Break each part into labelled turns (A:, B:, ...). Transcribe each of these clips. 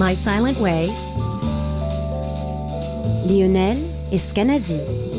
A: My Silent Way, Lionel Escanazi.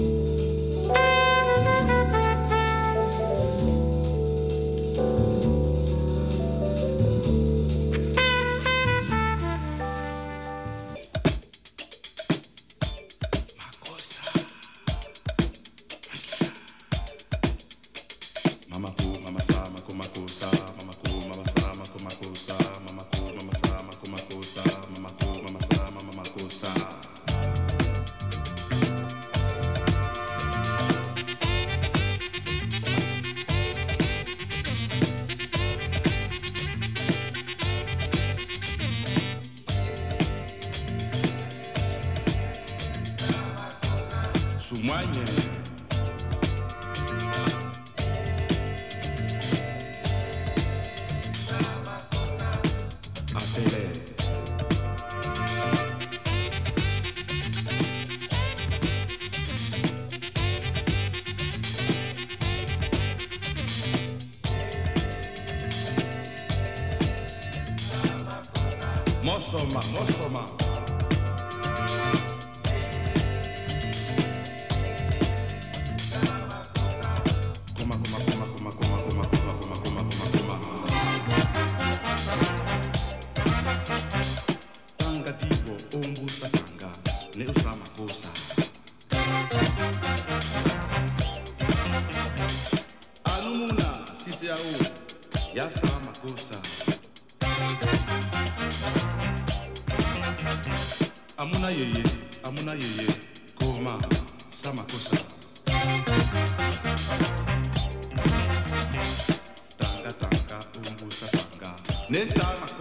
B: yeye amuna yeye koma samakosa tanga tanga umbusa tanga nesamakosa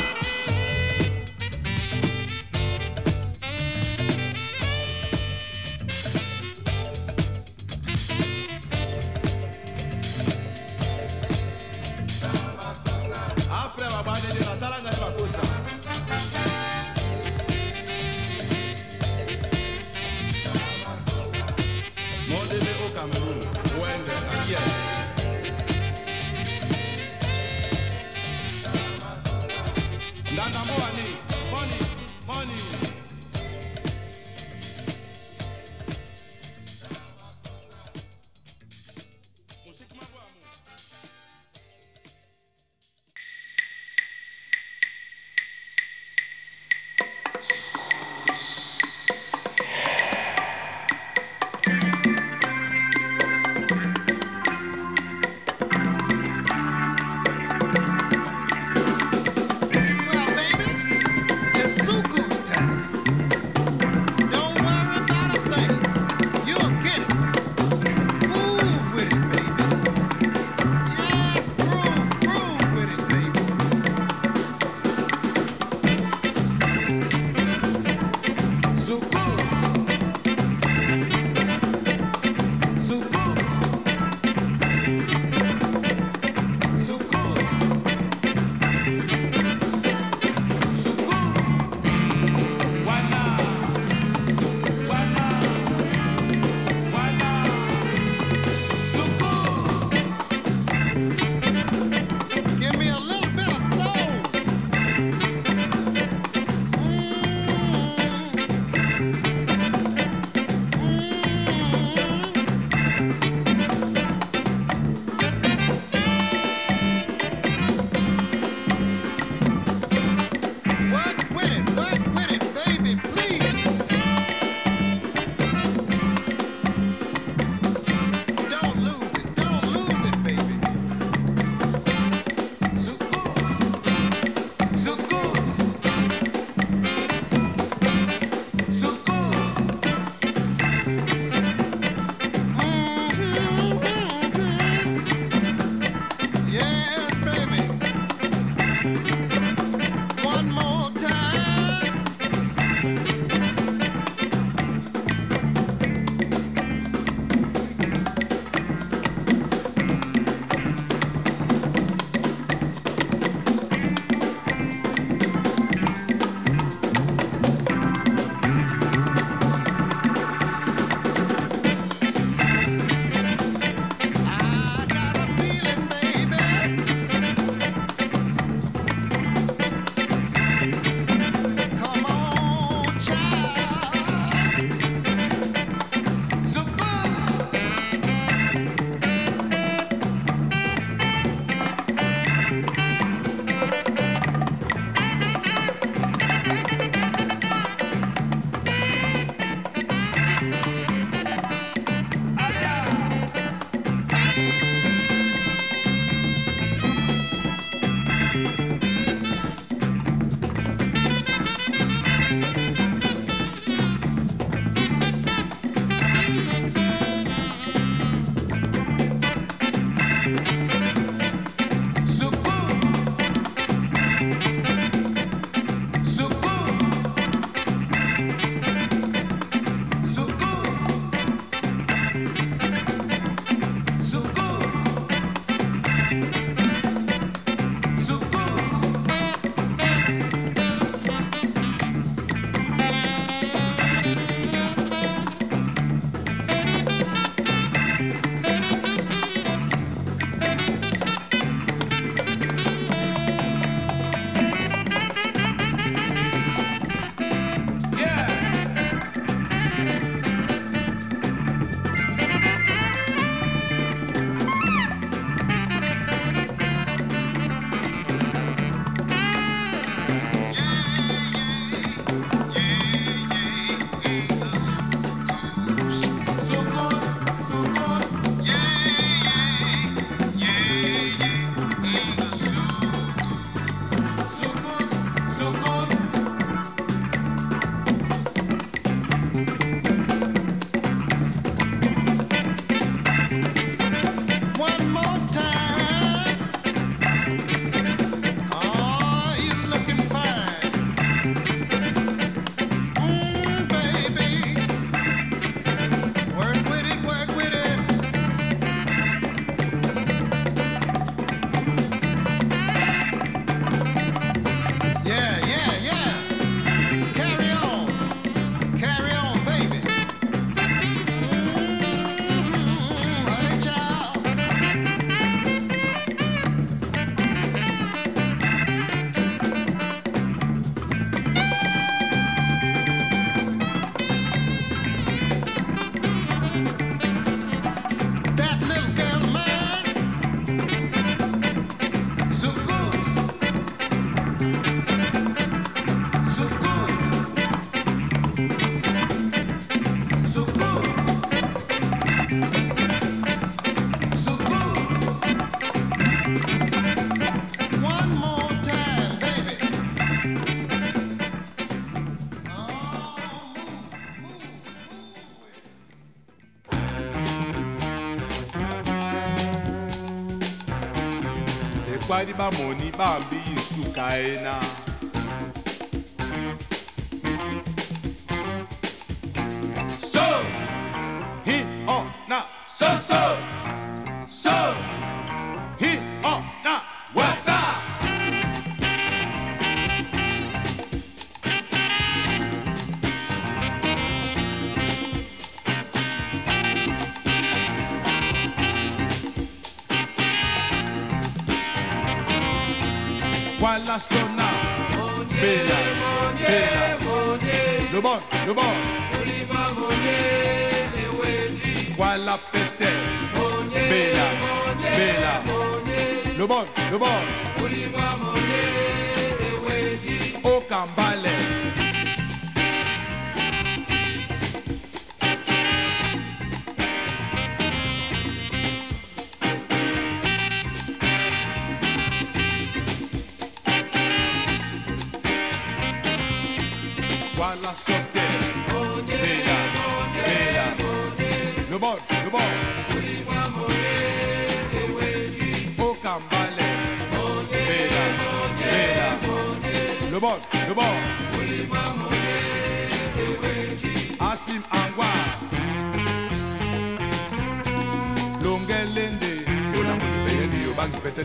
B: somebody by money, bambi, sukaina.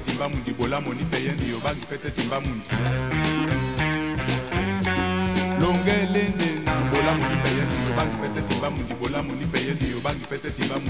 B: timbamundi bolamu nipe ye ndiyo bangipete timbamundi longelende na bolamu nipe ye ndiyo bangipete timbamundi bolamu nipe ye ndiyo bangipete timbamundi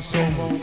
B: passou mão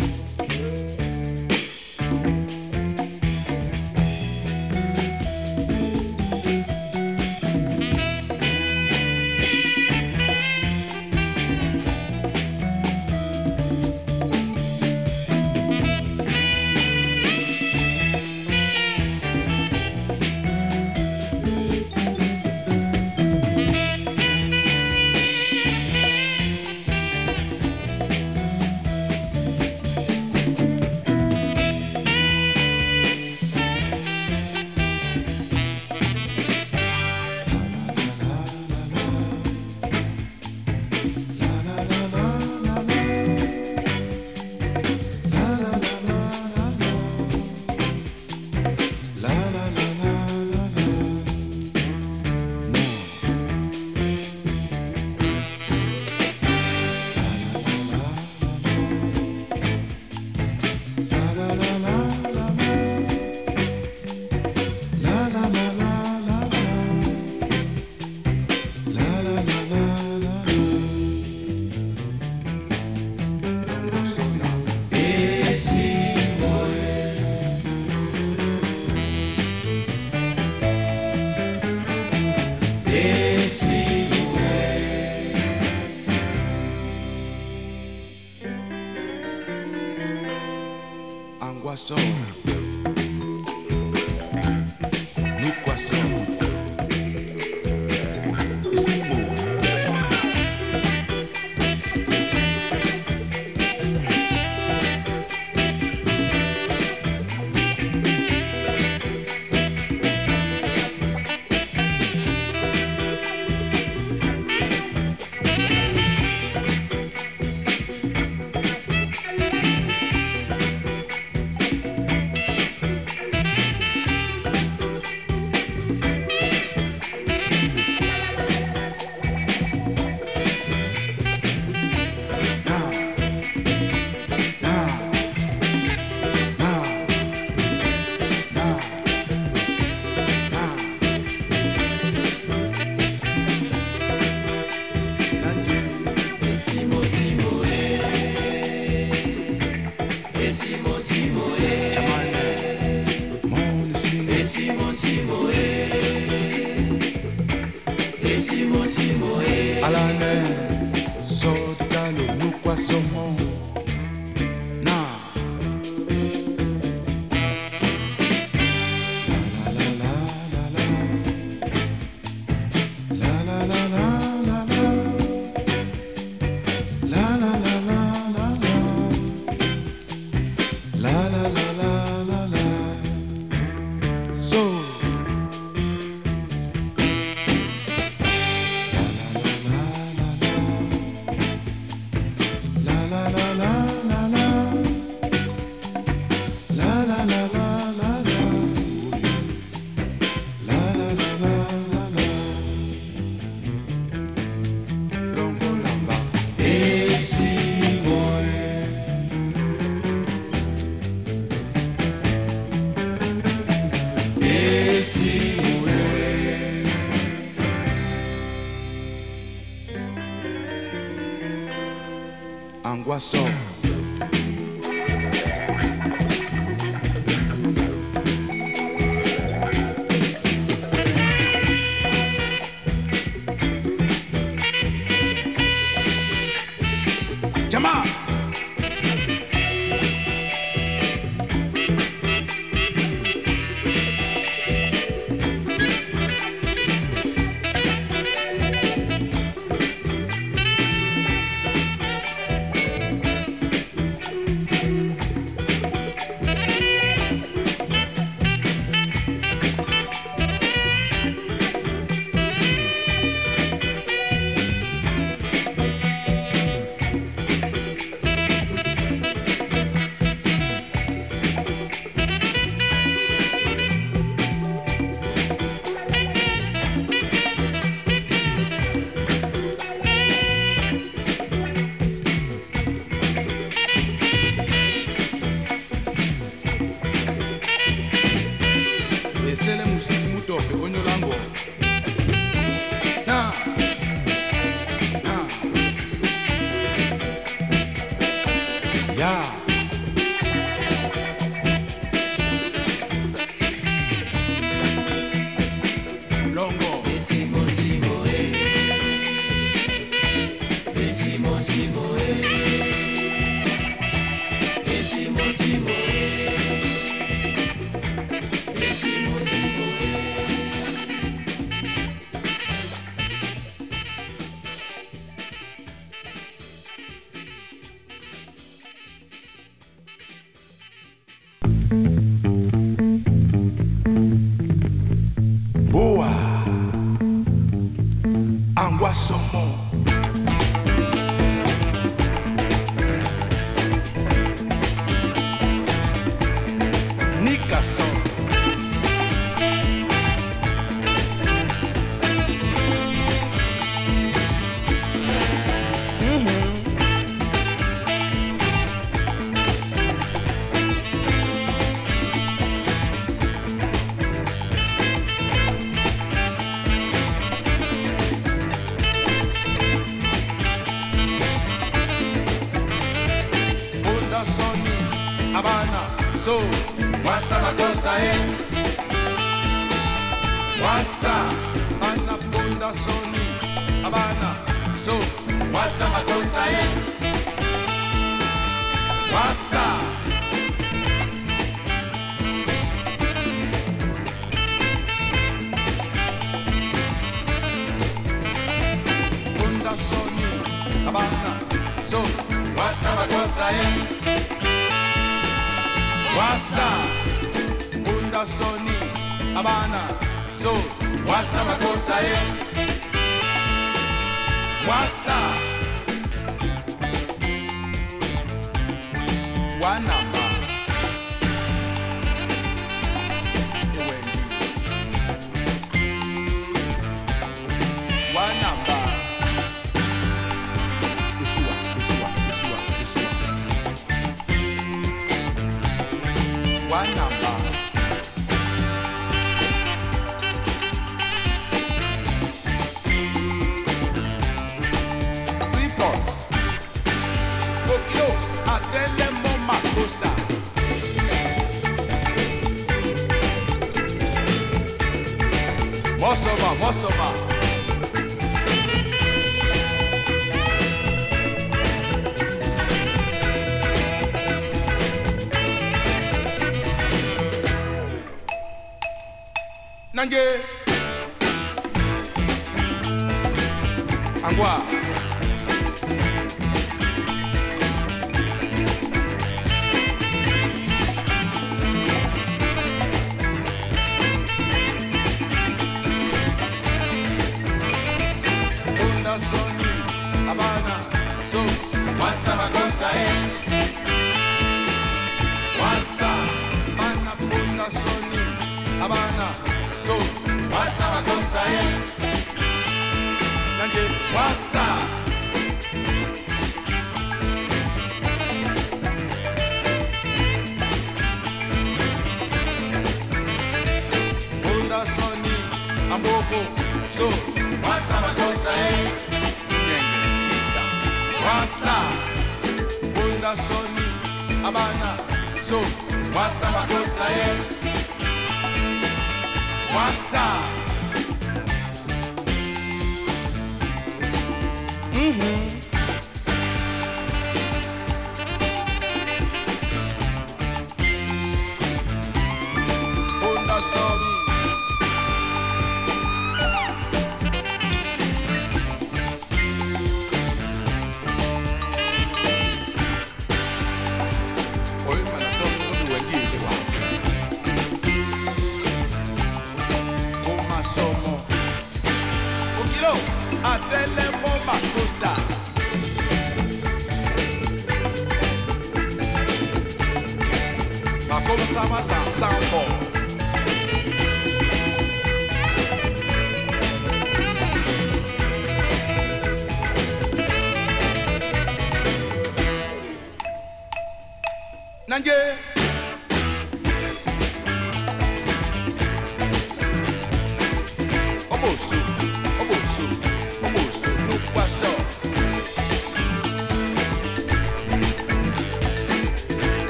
B: anguação.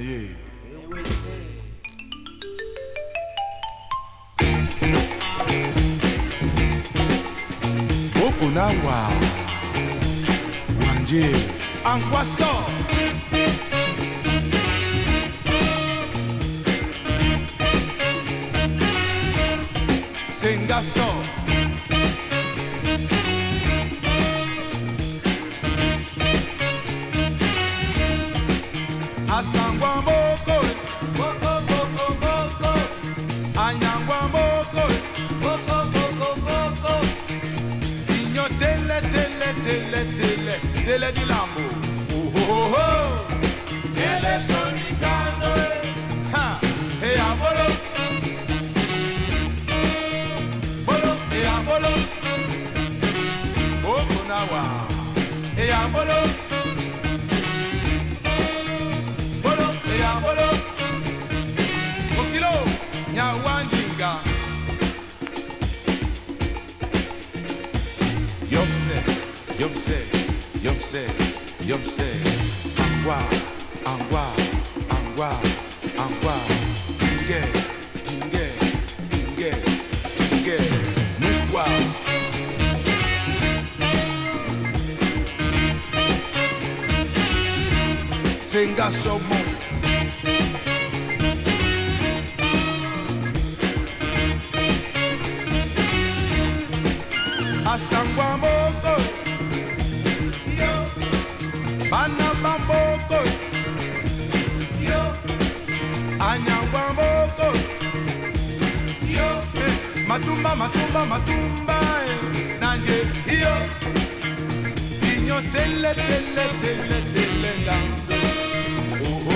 B: Aye. Okunawa. Wanje. Ankwasa. ain't got so much. Asangwa moko,
C: yo. Banaba moko, yo. Anyangwa
B: moko,
C: yo. Eh, matumba,
B: matumba, matumba, eh, nanje, yo. Niño tele, tele, tele, tele, tele.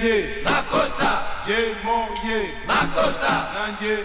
B: Dieu
D: ma cause
B: Dieu mon Dieu
D: ma cause
B: l'ange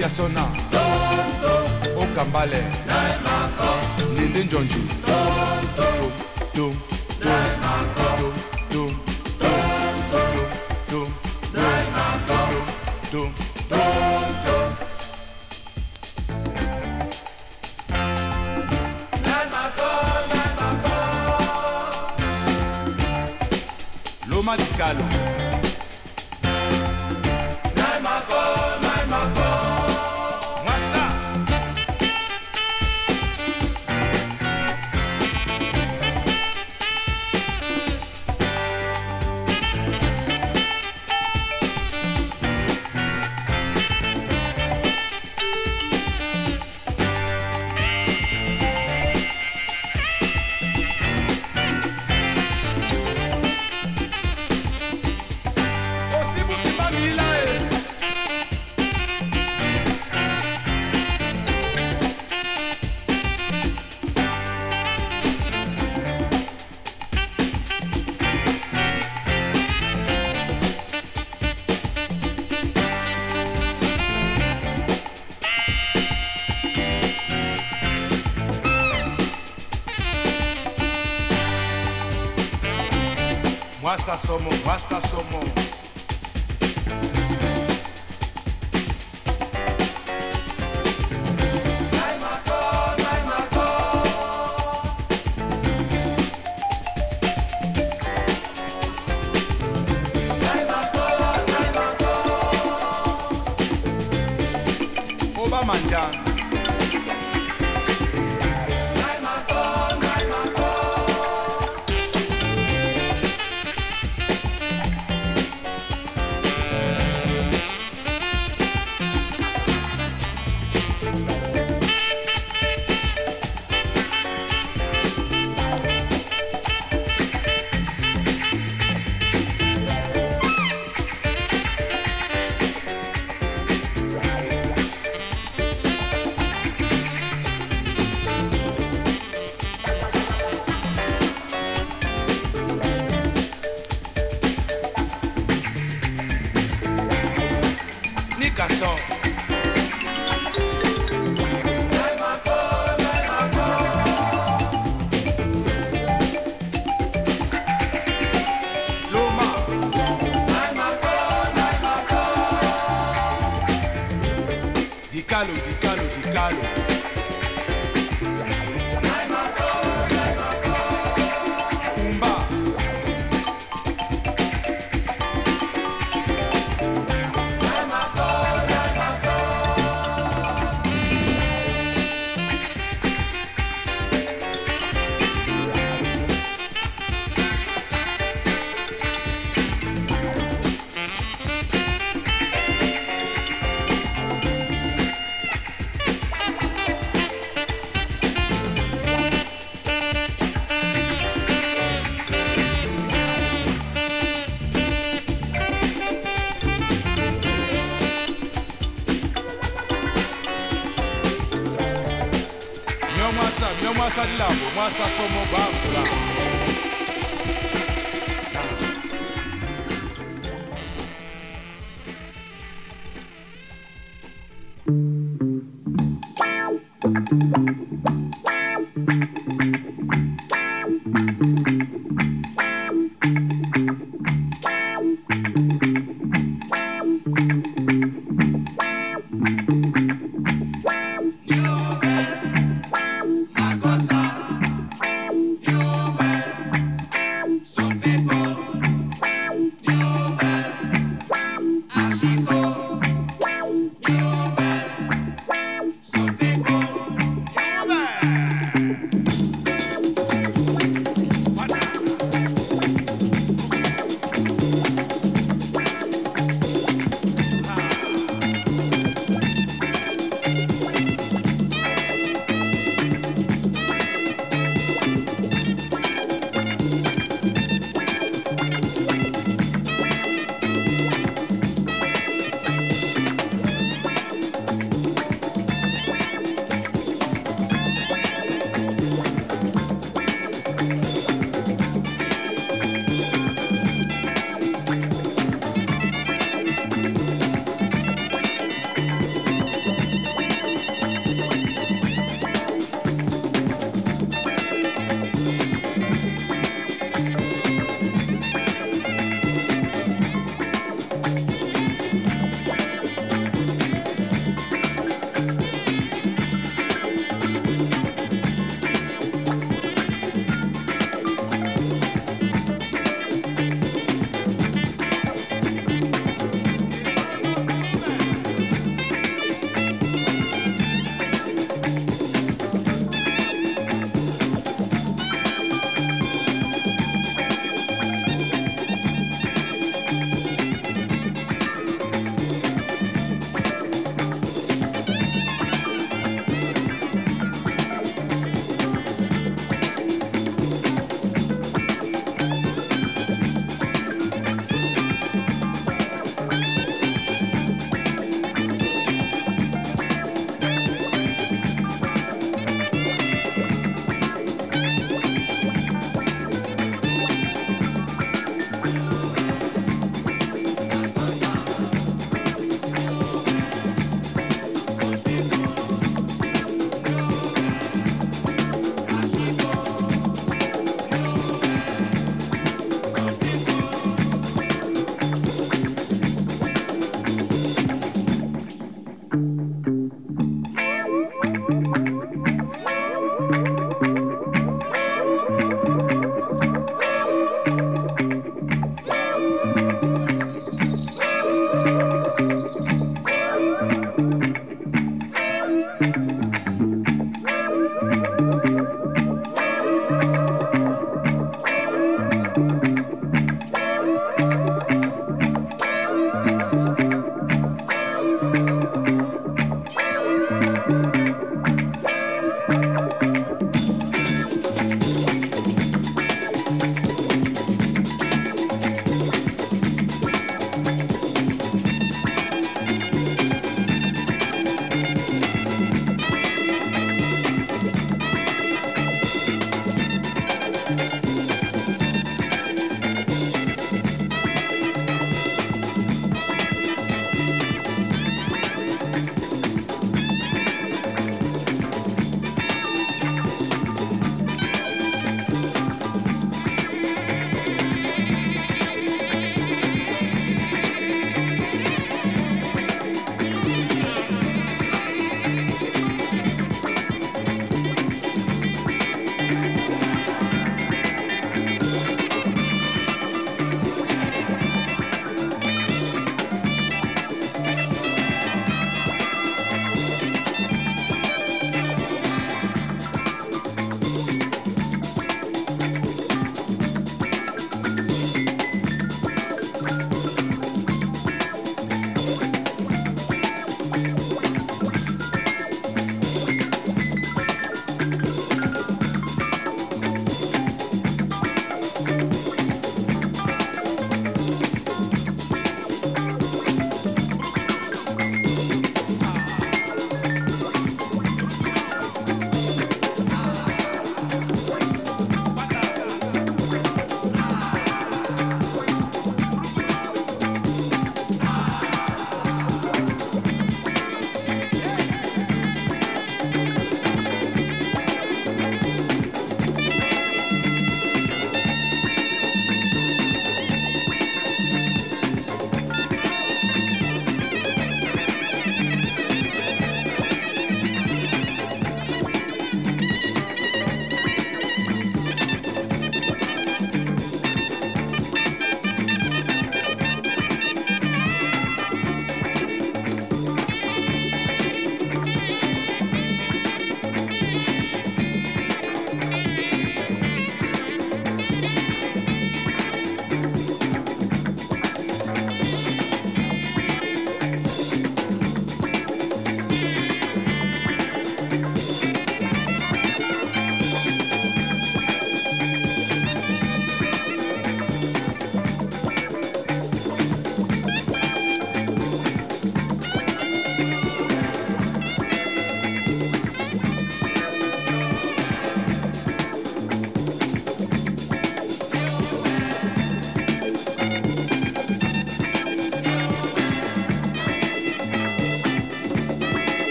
B: yasona okambale
D: linde njonji Loma de Calo.